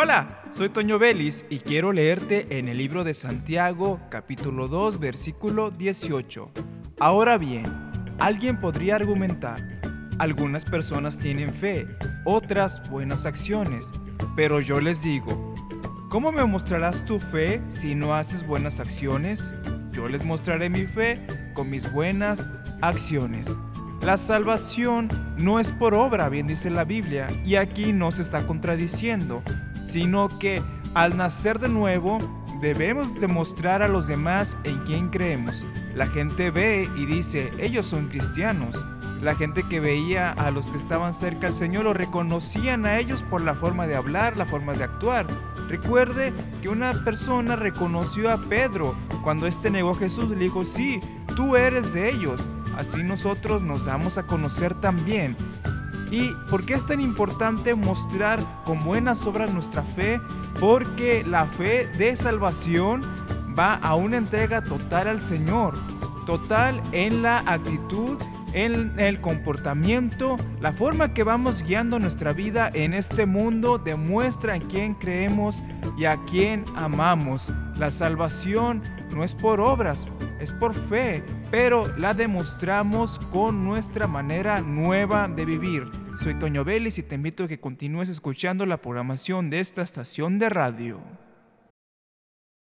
Hola, soy Toño Vélez y quiero leerte en el libro de Santiago, capítulo 2, versículo 18. Ahora bien, alguien podría argumentar, algunas personas tienen fe, otras buenas acciones, pero yo les digo, ¿cómo me mostrarás tu fe si no haces buenas acciones? Yo les mostraré mi fe con mis buenas acciones. La salvación no es por obra, bien dice la Biblia, y aquí no se está contradiciendo, sino que al nacer de nuevo debemos demostrar a los demás en quién creemos. La gente ve y dice, ellos son cristianos. La gente que veía a los que estaban cerca al Señor lo reconocían a ellos por la forma de hablar, la forma de actuar. Recuerde que una persona reconoció a Pedro cuando éste negó a Jesús. Le dijo, sí, tú eres de ellos. Así nosotros nos damos a conocer también. ¿Y por qué es tan importante mostrar con buenas obras nuestra fe? Porque la fe de salvación va a una entrega total al Señor, total en la actitud, en el comportamiento, la forma que vamos guiando nuestra vida en este mundo demuestra en quién creemos y a quién amamos. La salvación no es por obras, es por fe, pero la demostramos con nuestra manera nueva de vivir. Soy Toño Vélez y te invito a que continúes escuchando la programación de esta estación de radio.